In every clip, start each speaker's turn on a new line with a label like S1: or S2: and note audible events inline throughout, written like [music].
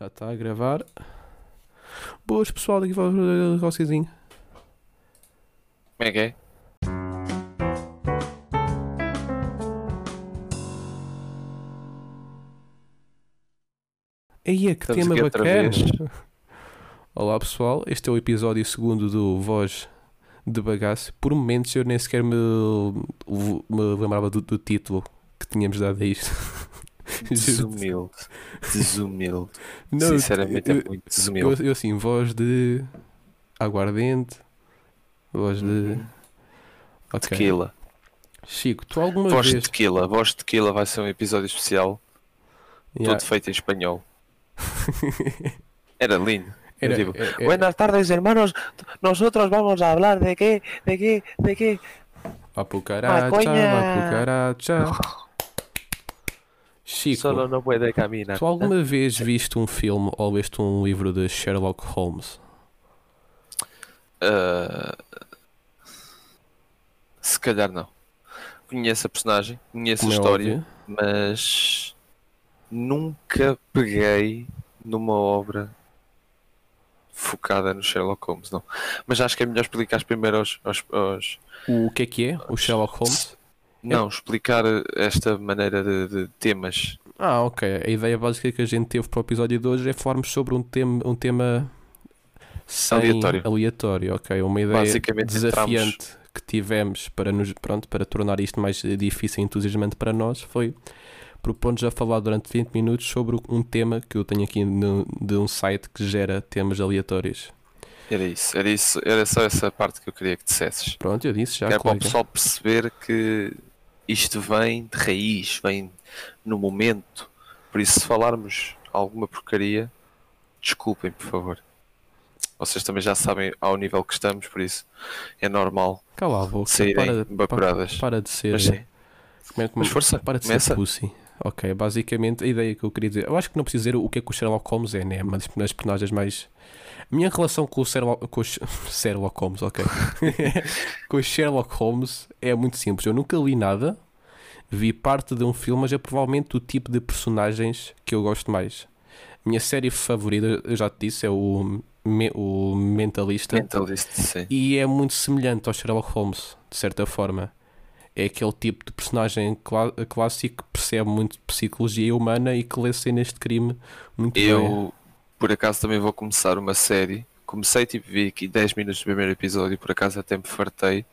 S1: Já está a gravar. Boas pessoal, daqui vai o Rossizinho.
S2: Como é que é?
S1: Aí é que
S2: Estamos
S1: tema bacana. Olá pessoal, este é o episódio segundo do Voz de Bagaço. Por momentos eu nem sequer me, me lembrava do, do título que tínhamos dado a isto. [laughs] [laughs]
S2: Desumilde. Desumilde. [laughs]
S1: Não,
S2: Sinceramente
S1: eu-
S2: é muito desumilde.
S1: Eu, eu assim, voz de aguardente, voz de.
S2: Uhum.
S1: Ok.
S2: Tequila.
S1: Chico, tu alguma
S2: Voz de
S1: vez.
S2: tequila. Voz de tequila vai ser um episódio especial.
S1: Yeah.
S2: Todo feito em espanhol. Era lindo. [laughs]
S1: Era-
S2: tipo,
S1: é- é-
S2: Buenas tardes, hermanos. Nosotros vamos a hablar de qué, de qué, de qué.
S1: Vá pro Chico,
S2: Solo no puede caminar.
S1: tu alguma vez viste um filme ou leste um livro de Sherlock Holmes?
S2: Ah, se calhar não. Conheço a personagem, conheço
S1: Como
S2: a
S1: é
S2: história,
S1: óbvio.
S2: mas nunca peguei numa obra focada no Sherlock Holmes, não. Mas acho que é melhor explicar primeiro aos, aos- aos-
S1: O que é que é o Sherlock Holmes?
S2: Não, explicar esta maneira de, de temas.
S1: Ah, ok. A ideia básica que a gente teve para o episódio de hoje é falarmos sobre um tema, um tema
S2: Aleatório.
S1: aleatório, ok. Uma ideia desafiante que tivemos para nos pronto para tornar isto mais difícil e entusiasmante para nós foi propor-nos a falar durante 20 minutos sobre um tema que eu tenho aqui no- de um site que gera temas aleatórios.
S2: Era isso, era isso, era só essa parte que eu queria que dissesses.
S1: Pronto, eu disse já,
S2: que é para o pessoal perceber que isto vem de raiz, vem no momento. Por isso, se falarmos alguma porcaria, desculpem, por favor. Vocês também já sabem ao nível que estamos, por isso é normal
S1: Cala a boca.
S2: saírem
S1: Para,
S2: bacuradas.
S1: para, para de ser.
S2: Mas sim,
S1: como é que-
S2: Mas força,
S1: para de
S2: começa.
S1: ser pussy. Ok, basicamente a ideia que eu queria dizer. Eu acho que não preciso dizer o que é que o Sherlock Holmes é, né? É uma das das personagens mais. A minha relação com o Sherlock, com o Sh- [laughs] Sherlock Holmes, ok. [laughs] com o Sherlock Holmes é muito simples. Eu nunca li nada, vi parte de um filme, mas é provavelmente o tipo de personagens que eu gosto mais. A minha série favorita, eu já te disse, é o, Me- o Mentalista.
S2: mentalist, sim.
S1: E é muito semelhante ao Sherlock Holmes, de certa forma. É aquele tipo de personagem clá- clássico que percebe muito de psicologia humana e que lê cenas de crime muito bem.
S2: Eu, por acaso, também vou começar uma série. Comecei, tipo, vi aqui 10 minutos do primeiro episódio, por acaso até me fartei,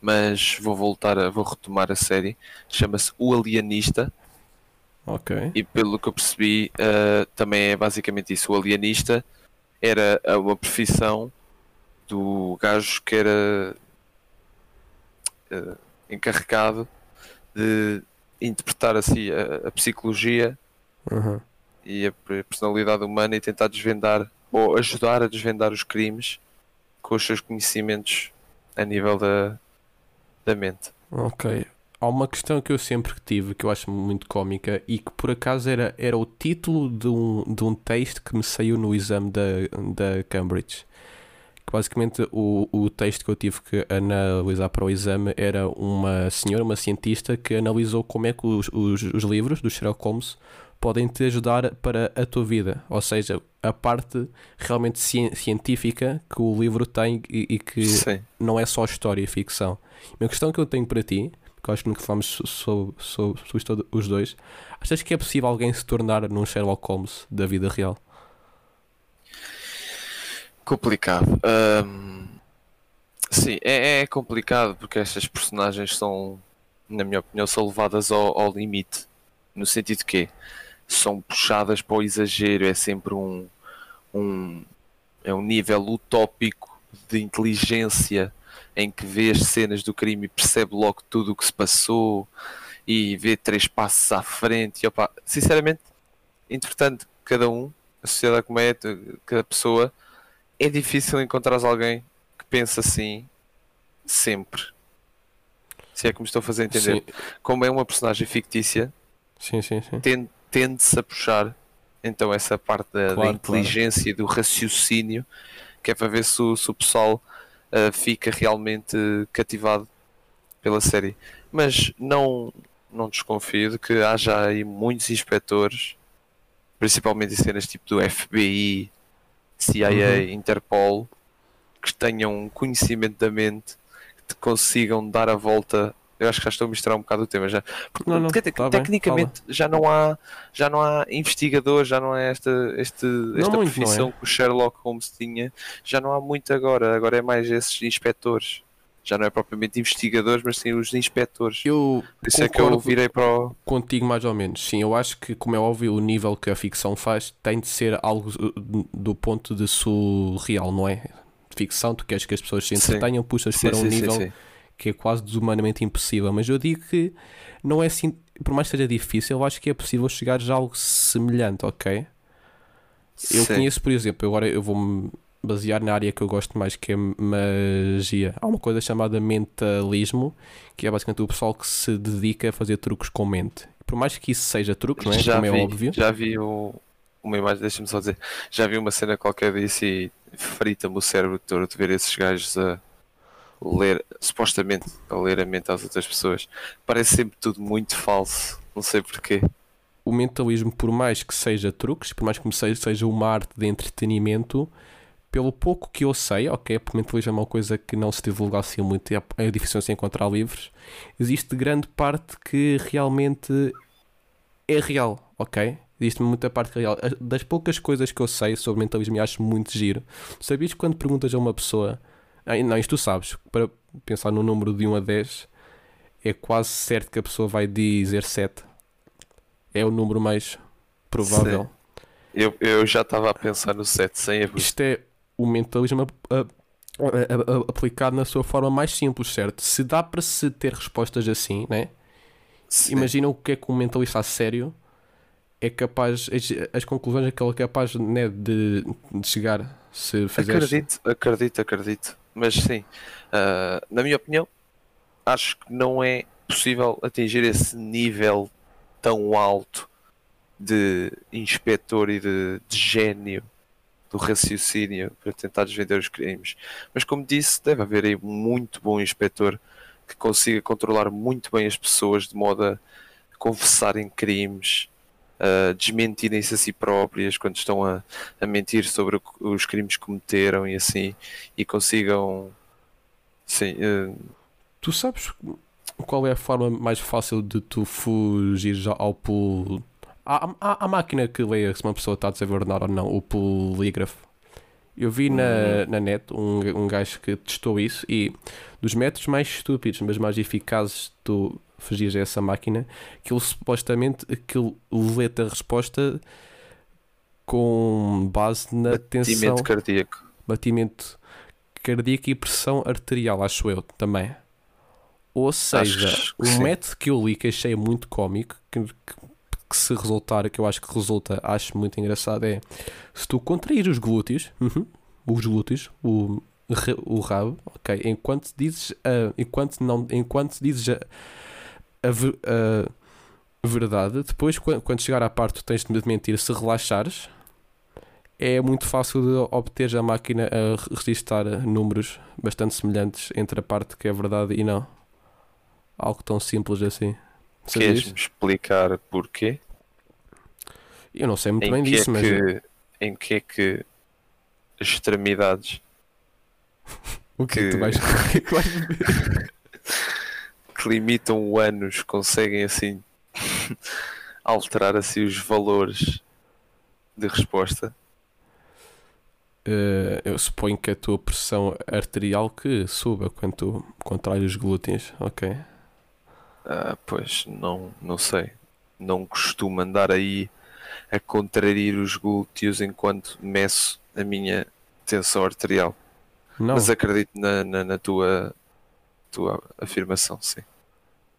S2: mas vou voltar a, vou retomar a série. Chama-se O Alienista.
S1: Ok.
S2: E pelo que eu percebi, eh, também é basicamente isso. O alienista era uma profissão do gajo que era eh, encarregado de interpretar assim a, a psicologia
S1: Uhum.
S2: e a per- personalidade humana e tentar desvendar ou ajudar a desvendar os crimes com os seus conhecimentos a nível da, da mente.
S1: Ok. Há uma questão que eu sempre tive que eu acho muito cómica e que por acaso era, era o título de um, de um texto que me saiu no exame da, da Cambridge. Que basicamente o, o texto que eu tive que analisar para o exame era uma senhora, uma cientista, que analisou como é que os, os, os livros do Sherlock Holmes podem te ajudar para a tua vida. Ou seja, a parte realmente cien- científica que o livro tem e, e que
S2: Sim.
S1: não é só história e ficção. Uma questão que eu tenho para ti, porque acho que nunca falamos so- so- so- sobre isto os dois, achas que é possível alguém se tornar num Sherlock Holmes da vida real?
S2: Complicado. Ahm, sim, é, é complicado porque estas personagens são, na minha opinião, são levadas ao, ao limite. No sentido que são puxadas para o exagero, é sempre um, um, é um nível utópico de inteligência em que vê as cenas do crime e percebe logo tudo o que se passou e vê três passos à frente. E, opa, sinceramente, entretanto, cada um, a sociedade como é, cada pessoa, é difícil encontrar alguém que pense assim sempre. Se é que me estou a fazer entender.
S1: Sim,
S2: Como é uma personagem fictícia,
S1: sim, sim. sim.
S2: ten- tende-se a puxar então essa parte da, da
S1: Claro,
S2: inteligência e do raciocínio, que é para ver se o, se o pessoal ah, fica realmente cativado pela série. Mas não, não desconfio de que haja aí muitos inspectores principalmente em cenas tipo do FBI, CIA,
S1: Uhum.
S2: Interpol, que tenham um conhecimento da mente, que te consigam dar a volta. Eu acho que já estou a misturar um bocado o tema já. Porque
S1: Não, não, tá bem,
S2: tecnicamente já não há já não há investigador, já não é esta, este, esta
S1: muito,
S2: profissão
S1: é?
S2: que o Sherlock Holmes tinha, já não há muito agora, agora é mais esses inspectores. Já não é propriamente investigadores, mas sim os inspectores.
S1: Eu
S2: isso é que eu virei para o.
S1: contigo mais ou menos. Sim, eu acho que, como é óbvio, o nível que a ficção faz tem de ser algo uh, do ponto de surreal, não é? Ficção, tu queres que as pessoas se entretenham, puxas
S2: Sim,
S1: para um
S2: sim, sim,
S1: nível
S2: sim.
S1: que é quase desumanamente impossível. Mas eu digo que não é assim, por mais que seja difícil, eu acho que é possível chegar a algo semelhante, ok? Eu conheço, por exemplo, agora eu vou-me basear na área que eu gosto mais, que é magia. Há uma coisa chamada mentalismo, que é basicamente o pessoal que se dedica a fazer truques com mente. Por mais que isso seja truque, não é?
S2: já
S1: Como
S2: vi,
S1: é óbvio.
S2: Já vi o- uma imagem, deixa-me só dizer, já vi uma cena qualquer disso e frita-me o cérebro todo de ver esses gajos a ler, supostamente a ler a mente às outras pessoas. Parece sempre tudo muito falso, não sei porquê.
S1: O mentalismo, por mais que seja truques, por mais que seja uma arte de entretenimento, pelo pouco que eu sei, ok, porque mentalismo é uma coisa que não se divulga assim muito, é, é difícil se encontrar livros, existe grande parte que realmente é real, ok? Existe muita parte que é real. As- Das poucas coisas que eu sei sobre mentalismo e acho muito giro, sabias que quando perguntas a uma pessoa, ah, não, isto tu sabes, para pensar no número de 1 a 10, é quase certo que a pessoa vai dizer 7. É o número mais provável.
S2: Eu, eu já estava a pensar no set sem abuso.
S1: Isto é o mentalismo a- a- a- aplicado na sua forma mais simples, certo? Se dá para se ter respostas assim, né?
S2: Sim.
S1: Imagina o que é que um mentalista a sério é capaz, as, as conclusões a que ele é capaz né, de, de chegar se fizeres.
S2: Acredito, acredito, acredito. Mas sim, ah, na minha opinião, acho que não é possível atingir esse nível tão alto de inspetor e de, de gênio do raciocínio para tentar desvendar os crimes. Mas como disse, deve haver aí muito bom inspetor que consiga controlar muito bem as pessoas de modo a confessarem crimes, a desmentirem-se a si próprias quando estão a, a mentir sobre os crimes que cometeram e assim, e consigam sim, eh,
S1: Tu sabes qual é a forma mais fácil de tu fugir ao pol... Há, há, há máquina que leia se uma pessoa está a dizer verdade ou não, o polígrafo. Eu vi na, na net um, um gajo que testou isso e dos métodos mais estúpidos, mas mais eficazes tu fugires a essa máquina, que ele supostamente aquilo lê-te a resposta com base na tensão,
S2: batimento cardíaco.
S1: batimento cardíaco e pressão arterial, acho eu também. Ou seja,
S2: que
S1: um método que eu li que achei muito cómico, que, que- que se resultar, que eu acho que resulta, acho muito engraçado, é se tu contrair os glúteos, uhum, os glúteos, o, o rabo, ok, enquanto dizes, a- enquanto não, enquanto dizes a, a a verdade, depois quan- quando chegar à parte tu tens de mentir, se relaxares, é muito fácil de obter a máquina a re- registrar números bastante semelhantes entre a parte que é verdade e não. Algo tão simples assim.
S2: Queres-me explicar porquê?
S1: Eu não sei muito
S2: Em
S1: bem
S2: que,
S1: disso,
S2: é
S1: mas
S2: que, em que é que as extremidades [laughs] [laughs]
S1: o que é que tu vais, que é vais beber? [laughs]
S2: que limitam o ânus conseguem assim alterar assim os valores de resposta?
S1: Eh, eu suponho que a tua pressão arterial que suba quando tu contrais os glúteos, ok?
S2: Ah, pois, não, não sei. Não costumo andar aí a contrair os glúteos enquanto meço a minha tensão arterial.
S1: Não,
S2: Mas acredito na, na, na tua, tua afirmação, sim.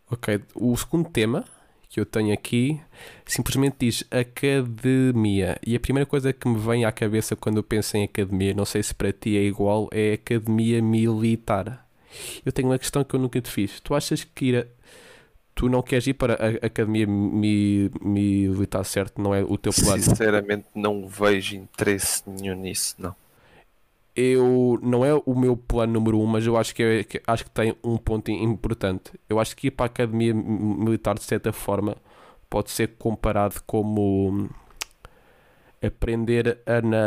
S1: ok. O segundo tema que eu tenho aqui simplesmente diz academia. E a primeira coisa que me vem à cabeça quando eu penso em academia, não sei se para ti é igual, é academia militar. Eu tenho uma questão que eu nunca te fiz. Tu achas que ir a... Tu não queres ir para a academia mi- militar, certo? Não é o teu plano?
S2: Sinceramente, não vejo interesse nenhum nisso, não.
S1: eu não é o meu plano número um, mas eu acho que, é- que- acho que tem um ponto importante. Eu acho que ir para a academia mi- militar de certa forma pode ser comparado como aprender a, na,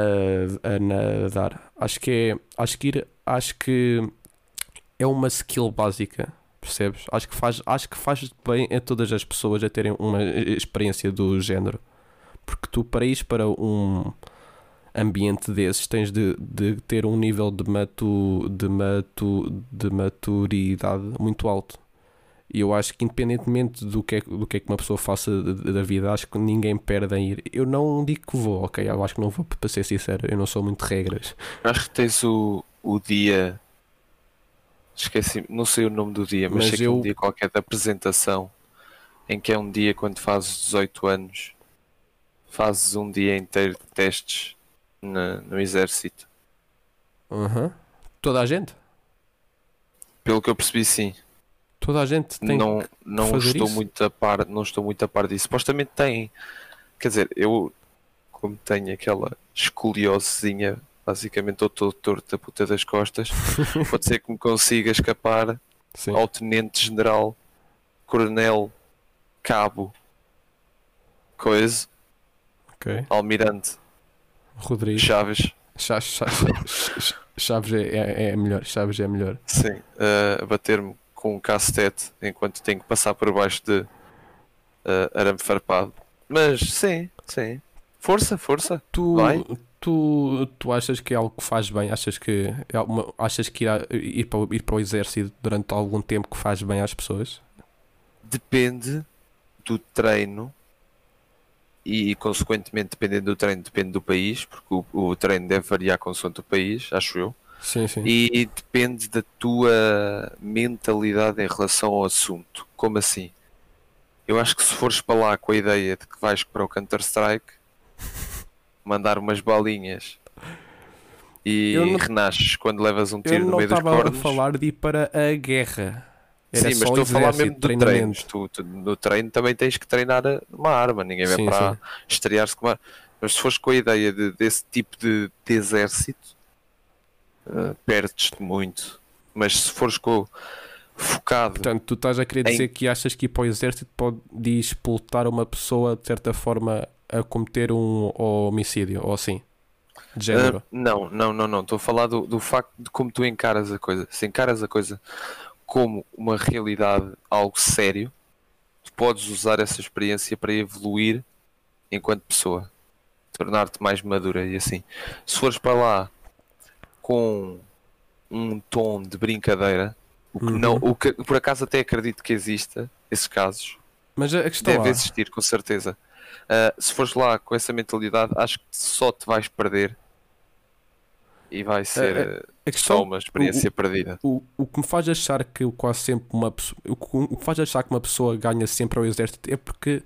S1: a nadar. Acho que é. Acho que ir. Acho que é uma skill básica. Percebes? Acho que faz, acho que faz bem a todas as pessoas a terem uma experiência do género. Porque tu, para ir para um ambiente desses, tens de, de ter um nível de, matu, de, matu, de maturidade muito alto. E eu acho que, independentemente do que é, do que, é que uma pessoa faça da vida, acho que ninguém perde em ir. Eu não digo que vou, ok? Eu acho que não vou, para ser sincero, eu não sou muito regras.
S2: Acho que tens o, o dia. Esqueci, não sei o nome do dia, mas,
S1: Mas
S2: sei que é um
S1: eu-
S2: dia qualquer de apresentação em que é um dia quando fazes 18 anos, fazes um dia inteiro de testes na- no exército.
S1: Uhum. Toda a gente?
S2: Pelo que eu percebi, sim.
S1: Toda a gente tem.
S2: não não estou
S1: isso?
S2: muito a par não estou muito a par disso supostamente tem quer dizer eu como tenho aquela escoliosezinha basicamente estou todo torto da puta das costas [laughs] pode ser que me consiga escapar
S1: Sim.
S2: ao tenente general coronel cabo coisa
S1: Ok.
S2: almirante
S1: Rodrigo.
S2: Chaves
S1: Cha- cha- cha- Chaves é, é, é melhor. Chaves é melhor.
S2: sim a bater-me com um cacetete enquanto tenho que passar por baixo de eh, arame farpado mas sim sim força força
S1: Tu,
S2: Vai.
S1: Tu, tu achas que é algo que faz bem? Achas que, é uma, achas que ir, a- ir, para, ir para o exército durante algum tempo que faz bem às pessoas?
S2: depende do treino e, consequentemente, dependendo do treino, depende do país, porque o, o treino deve variar consoante o país, acho eu,
S1: Sim, sim.
S2: e depende da tua mentalidade em relação ao assunto. Como assim? Eu acho que se fores para lá com a ideia de que vais para o Counter-Strike, mandar umas balinhas e
S1: Eu não-
S2: renasces quando levas um
S1: Eu
S2: tiro no
S1: não
S2: meio dos
S1: estava a
S2: cornos.
S1: falar de ir para a guerra. Era
S2: Sim, mas estou a falar mesmo de treinos. Tu, tu- no treino também tens que treinar uma arma, ninguém vai
S1: Sim,
S2: para estrear-se com uma. Mas se fores com a ideia de- desse tipo de, de exército, eh, perdes-te muito. Mas se fores com focado,
S1: Portanto, tu estás a querer
S2: Em-
S1: dizer que achas que ir para o exército pode explotar uma pessoa de certa forma a cometer um homicídio ou assim? De género.
S2: eh, não, não, não, não. Estou a falar do, do facto de como tu encaras a coisa. Se encaras a coisa como uma realidade, algo sério, tu podes usar essa experiência para evoluir enquanto pessoa, tornar-te mais madura e assim. Se fores para lá com um tom de brincadeira, o que
S1: Uhum.
S2: não, o que por acaso até acredito que exista esses casos,
S1: Mas a questão
S2: deve
S1: lá,
S2: existir com certeza. Ah, se fores lá com essa mentalidade, acho que só te vais perder e vai ser
S1: a
S2: ah,
S1: a questão
S2: só uma experiência perdida.
S1: o, o que me faz achar que quase sempre uma pessoa, o que o que faz achar que uma pessoa ganha sempre ao exército é porque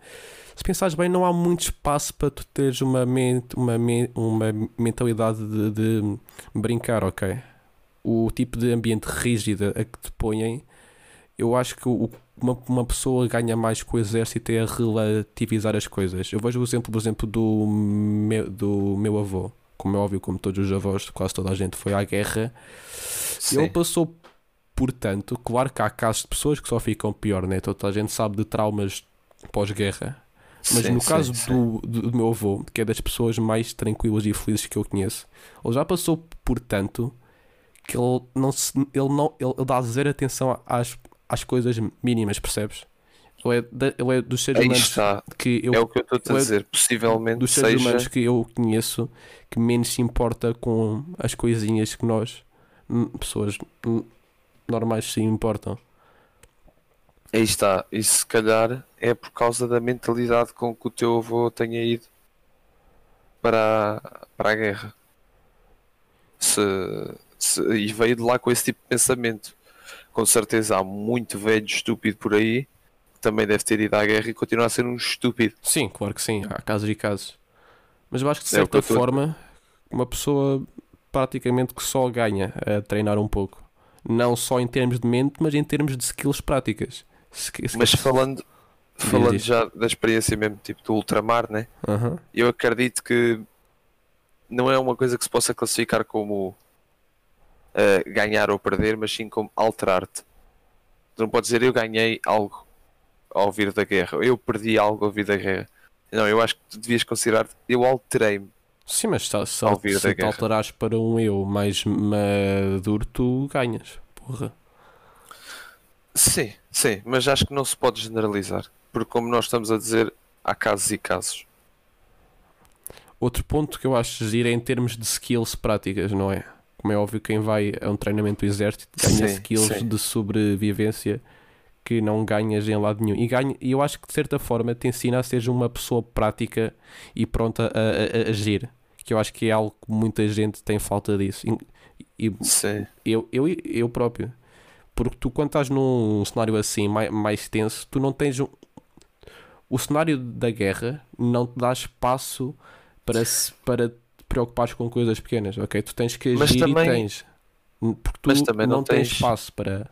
S1: se pensares bem não há muito espaço para tu teres uma mente, uma, uma mentalidade de, de brincar, ok? O tipo de ambiente rígido a que te põem, eu acho que o- uma, uma pessoa ganha mais com o exército é a relativizar as coisas. Eu vejo o exemplo, por exemplo, do meu, do meu avô. Como é óbvio, como todos os avós, quase toda a gente foi à guerra.
S2: Sim.
S1: Ele passou, portanto, claro que há casos de pessoas que só ficam pior, né? Toda a gente sabe de traumas pós-guerra. Mas
S2: Sim,
S1: no caso
S2: sim.
S1: do, do, do meu avô, que é das pessoas mais tranquilas e felizes que eu conheço, ele já passou por tanto que ele não se, ele não ele dá zero atenção às, às coisas mínimas, percebes? Ele é, da- ele é dos seres
S2: Aí
S1: humanos
S2: está,
S1: que eu
S2: é o que eu estou a
S1: é
S2: dizer. Possivelmente
S1: dos seres
S2: seja
S1: humanos que eu conheço que menos se importa com as coisinhas que nós, pessoas normais, se importam.
S2: Aí está, e se calhar é por causa da mentalidade com que o teu avô tenha ido para, a- para a guerra. Se, se- e veio de lá com esse tipo de pensamento. Com certeza há muito velho estúpido por aí que também deve ter ido à guerra e continua a ser um estúpido.
S1: Sim, claro que sim, há casos e casos. Mas eu acho que de
S2: É que
S1: certa
S2: estou a
S1: forma, uma pessoa praticamente que só ganha a treinar um pouco. Não só em termos de mente, mas em termos de skills práticas. Sk-
S2: Mas falando, falando
S1: diz.
S2: já da experiência mesmo tipo do ultramar, né?
S1: Aham.
S2: eu acredito que não é uma coisa que se possa classificar como eh, ganhar ou perder, mas sim como alterar-te. Tu não podes dizer eu ganhei algo ao vir da guerra, eu perdi algo ao vir da guerra. Não, eu acho que tu devias considerar eu alterei-me
S1: Sim, mas se, se,
S2: Ao vir
S1: se
S2: da
S1: te alterares para um eu mais maduro, tu ganhas. Porra.
S2: Sim, sim, mas acho que não se pode generalizar. Porque, como nós estamos a dizer, há casos e casos.
S1: Outro ponto que eu acho giro é em termos de skills práticas, não é? Como é óbvio, quem vai a um treinamento do exército ganha
S2: Sim,
S1: skills
S2: sim.
S1: de sobrevivência que não ganhas em lado nenhum. E, ganha, eu acho que de certa forma te ensina a seres uma pessoa prática e pronta a, a- a agir. Que eu acho que é algo que muita gente tem falta disso. E,
S2: Sim,
S1: eu, eu, eu próprio. Porque tu, quando estás num cenário assim, mais, mais tenso, tu não tens. Um... O cenário da guerra não te dá espaço para, se, para preocupares com coisas pequenas, ok? Tu tens que
S2: Mas
S1: agir
S2: também-
S1: e tens. Porque tu
S2: mas também
S1: não,
S2: não
S1: tens
S2: tens-
S1: espaço para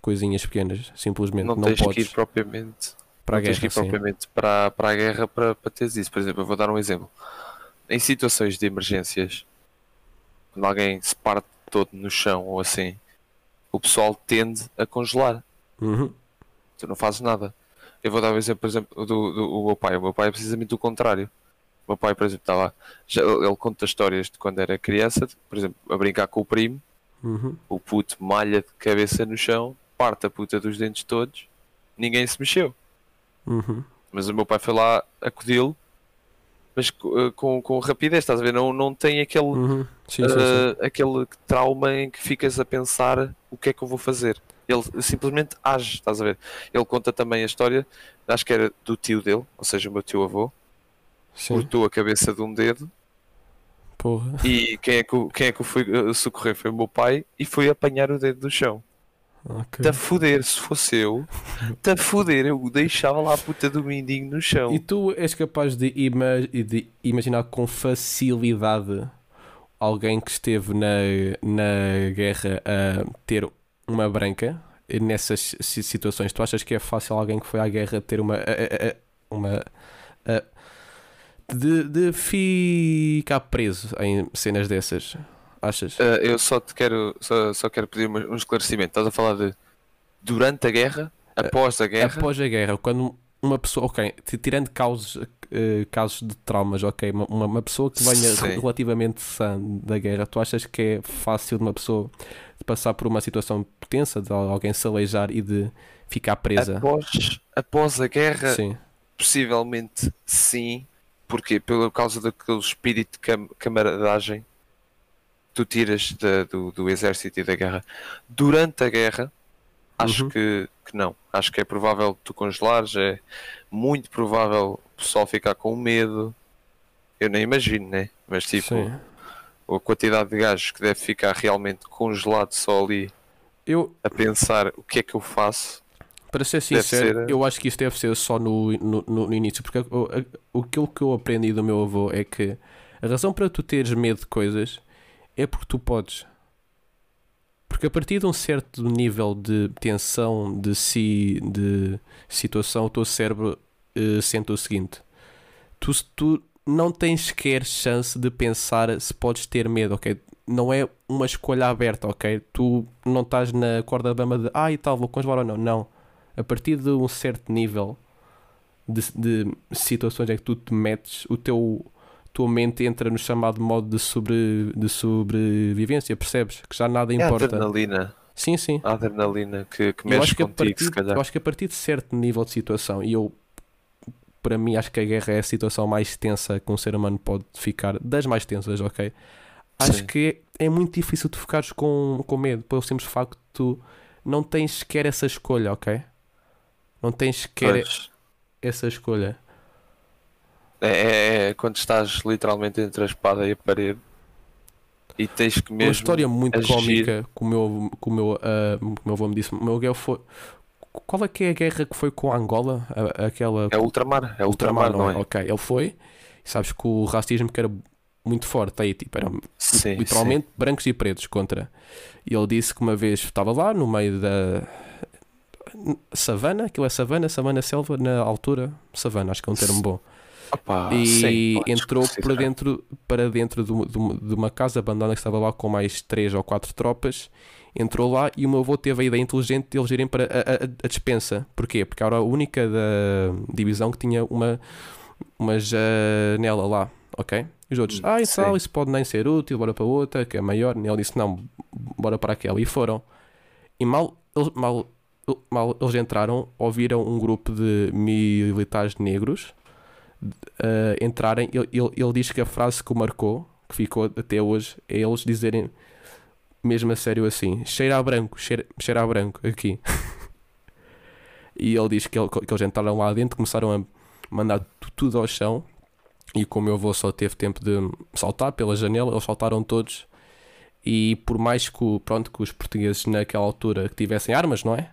S1: coisinhas pequenas, simplesmente.
S2: não,
S1: Não,
S2: tens que
S1: podes
S2: ir propriamente
S1: para a
S2: não tens que
S1: guerra.
S2: ir
S1: sim.
S2: propriamente para, para a guerra para, para teres isso. Por exemplo, eu vou dar um exemplo. Em situações de emergências, quando alguém se parte todo no chão ou assim, o pessoal tende a congelar.
S1: Uhum.
S2: Tu não fazes nada. Eu vou dar um exemplo, por exemplo, do, do o meu pai. O meu pai é precisamente o contrário. O meu pai, por exemplo, estava. Já, ele conta histórias de quando era criança, por exemplo, a brincar com o primo,
S1: Uhum.
S2: o puto malha de cabeça no chão, parte a puta dos dentes todos, ninguém se mexeu.
S1: Uhum.
S2: Mas o meu pai foi lá acudi-lo, mas eh, com, com rapidez, estás a ver? Não, não tem aquele,
S1: Uhum. Sim, sim, sim.
S2: eh, aquele trauma em que ficas a pensar o que é que eu vou fazer. Ele simplesmente age, estás a ver? Ele conta também a história, acho que era do tio dele, ou seja, o meu tio avô,
S1: Sim.
S2: cortou a cabeça de um dedo
S1: Porra.
S2: e quem é que, quem é que foi eh, socorrer foi o meu pai e foi apanhar o dedo do chão.
S1: Ok.
S2: Tá foder, se fosse eu, tá foder, eu deixava lá a puta do mindinho no chão.
S1: E tu és capaz de, ima- de imaginar com facilidade alguém que esteve na, na guerra a ter uma branca nessas si- situações? Tu achas que é fácil alguém que foi à guerra ter uma. a- a- uma a- de, de ficar preso em cenas dessas? Achas?
S2: Uh, eu só te quero, só, só quero pedir um esclarecimento. Estás a falar de durante a guerra, após a guerra?
S1: Após a guerra, quando uma pessoa, ok, tirando casos, eh, casos de traumas, ok, uma, uma- pessoa que venha
S2: Sim.
S1: relativamente sã da guerra, tu achas que é fácil de uma pessoa passar por uma situação tensa, de alguém se aleijar e de ficar presa?
S2: Após, após a guerra,
S1: Sim,
S2: possivelmente sim. Porquê? Pela causa daquele espírito de cam camaradagem que tu tiras da- do, do exército e da guerra. Durante a guerra, acho
S1: Uhum.
S2: que, que não. Acho que é provável tu congelares, é muito provável o pessoal ficar com medo. Eu nem imagino, né? Mas tipo,
S1: sim.
S2: a quantidade de gajos que deve ficar realmente congelado só ali
S1: Eu,
S2: a pensar o que é que eu faço.
S1: Para ser sincero,
S2: ser, eh,
S1: eu acho que isso deve ser só no, no, no- início, porque o, a- aquilo que eu aprendi do meu avô é que a razão para tu teres medo de coisas é porque tu podes. Porque a partir de um certo nível de tensão, de, si, de situação, o teu cérebro eh, sente o seguinte: tu, tu não tens sequer chance de pensar se podes ter medo, ok? Não é uma escolha aberta, ok? Tu não estás na corda bamba de ah e tal, vou congelar ou não. Não. A partir de um certo nível de, de situações em que tu te metes, o teu tua mente entra no chamado modo de, sobre, de sobrevivência, percebes? Que já nada
S2: É a
S1: importa.
S2: adrenalina.
S1: Sim, sim.
S2: A adrenalina que, que mexe
S1: acho que, a
S2: contigo,
S1: partir,
S2: se calhar.
S1: eu acho que a partir de certo nível de situação, e eu, para mim, acho que a guerra é a situação mais tensa que um ser humano pode ficar, das mais tensas, ok? Acho
S2: Sim.
S1: que é muito difícil tu ficares com, com medo, pelo simples facto de tu não tens sequer essa escolha, ok? Não tens sequer
S2: Pois.
S1: essa escolha.
S2: É, é- é quando estás literalmente entre a espada e a parede e tens que mesmo.
S1: Uma história muito
S2: agir.
S1: cómica que o meu, que o meu, o meu avô me disse. O meu guerra foi. Qual é que é a guerra que foi com a Angola? A- aquela
S2: É ultramar, é ultramar, não é?
S1: Ok, ele foi. E sabes que o racismo que era muito forte aí, tipo, era
S2: Sim,
S1: literalmente brancos e pretos contra. E ele disse que uma vez estava lá no meio da savana, aquilo é savana, savana selva, na altura, savana, acho que é um termo bom.
S2: Opa,
S1: e
S2: sim,
S1: entrou para dentro, para dentro de uma, de uma- casa abandonada que estava lá com mais três ou quatro tropas. Entrou lá e o meu avô teve a ideia inteligente de eles irem para a, a, a despensa. Porquê? Porque era a única da divisão que tinha uma, uma janela lá. ok? Os outros,
S2: Hum,
S1: ah, isso,
S2: sim.
S1: isso pode nem ser útil, bora para outra, que é maior. E ele disse, não, bora para aquela. E foram. E mal, mal, mal eles entraram, ouviram um grupo de militares negros eh, entrarem. Ele, ele, ele diz que a frase que o marcou, que ficou até hoje, é eles dizerem mesmo a sério assim: cheira a branco, cheira, cheira a branco, aqui. [laughs] e ele diz que, ele- que eles entraram lá dentro, começaram a mandar tu- tudo ao chão. E como meu avô só teve tempo de saltar pela janela, eles saltaram todos. E por mais que, pronto, que os portugueses naquela altura que tivessem armas, não é?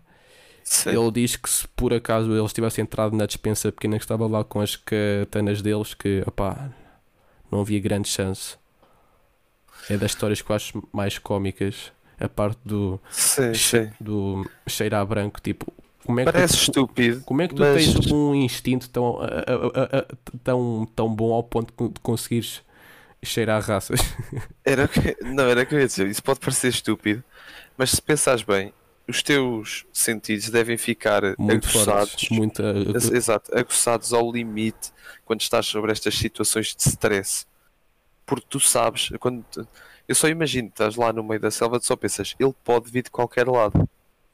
S2: Sim.
S1: Ele diz que se por acaso eles tivessem entrado na despensa pequena que estava lá com as katanas deles, que opá, não havia grande chance. É das histórias que eu acho mais cómicas. A parte do,
S2: Sim,
S1: che-
S2: sim.
S1: do cheirar branco. Tipo, como é que
S2: Parece
S1: tu,
S2: estúpido.
S1: como é que tu
S2: mas-
S1: tens um instinto tão, a- a- a- tão, tão bom ao ponto de conseguires cheirar raças?
S2: Era, que- não, era o que eu ia dizer. Isso pode parecer estúpido, mas se pensares bem, os teus sentidos devem ficar
S1: Muito
S2: aguçados.
S1: fortes. Muito,
S2: Ex- Exato, aguçados ao limite quando estás sobre estas situações de stress. Porque tu sabes, quando te- eu só imagino, estás lá no meio da selva, tu só pensas, ele pode vir de qualquer lado.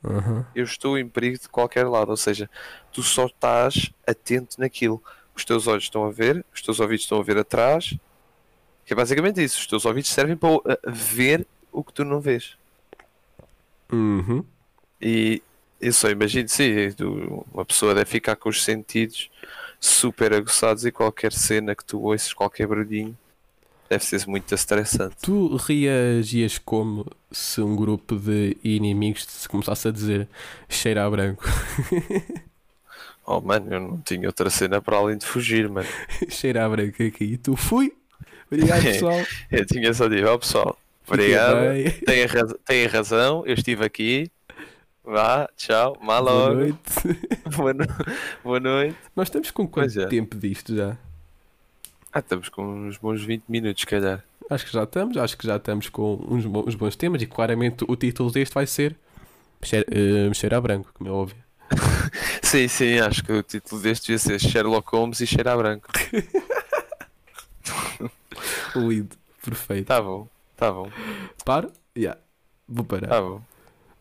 S1: Aham.
S2: Eu estou em perigo de qualquer lado. Ou seja, tu só estás atento naquilo. Os teus olhos estão a ver, os teus ouvidos estão a ver atrás. Que é basicamente isso. Os teus ouvidos servem para ver o que tu não vês.
S1: Uhum.
S2: E eu só imagino, sim, uma pessoa deve ficar com os sentidos super aguçados e qualquer cena que tu ouças, qualquer barulhinho, deve ser muito estressante.
S1: Tu reagias como se um grupo de inimigos te começasse a dizer cheira a branco? [laughs]
S2: Oh mano, eu não tinha outra cena para além de fugir, mano. [laughs]
S1: cheira a branco aqui. E tu fui. Obrigado, [laughs] pessoal.
S2: Eu tinha só de, ó pessoal,
S1: Fiquem
S2: obrigado, têm, raz têm razão, eu estive aqui. Vá, tchau, má
S1: Boa noite. [laughs]
S2: Boa, no- Boa noite.
S1: Nós estamos com quanto
S2: é.
S1: tempo disto já?
S2: Ah, estamos com uns bons 20 minutos, se calhar.
S1: Acho que já estamos. Acho que já estamos com uns, bo- uns bons temas. E claramente o título deste vai ser Cheira, eh, cheira a branco, como é óbvio. [laughs]
S2: Sim, sim, acho que o título deste devia ser Sherlock Holmes e Cheira a Branco. [laughs]
S1: Lido. Perfeito.
S2: Tá bom, tá bom,
S1: Paro? Yeah. Vou parar.
S2: tá bom.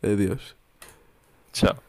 S1: Adeus.
S2: Tchau.